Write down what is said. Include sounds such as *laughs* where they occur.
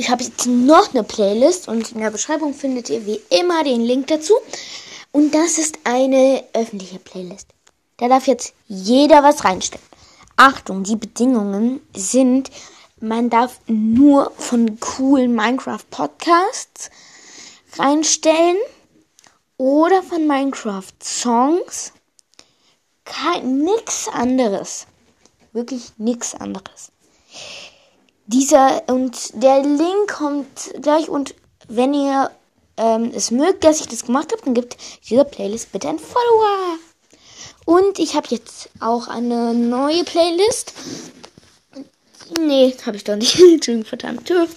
ich habe jetzt noch eine Playlist und in der Beschreibung findet ihr wie immer den Link dazu. Und das ist eine öffentliche Playlist. Da darf jetzt jeder was reinstellen. Achtung, die Bedingungen sind, man darf nur von coolen Minecraft Podcasts reinstellen oder von Minecraft Songs. Kein, nix anderes. Wirklich nix anderes. Dieser und der Link kommt gleich und wenn ihr ähm, es mögt, dass ich das gemacht habe, dann gibt dieser Playlist bitte ein Follower. Und ich habe jetzt auch eine neue Playlist. Nee, habe ich doch nicht. *laughs* Entschuldigung, verdammt. Tschüss.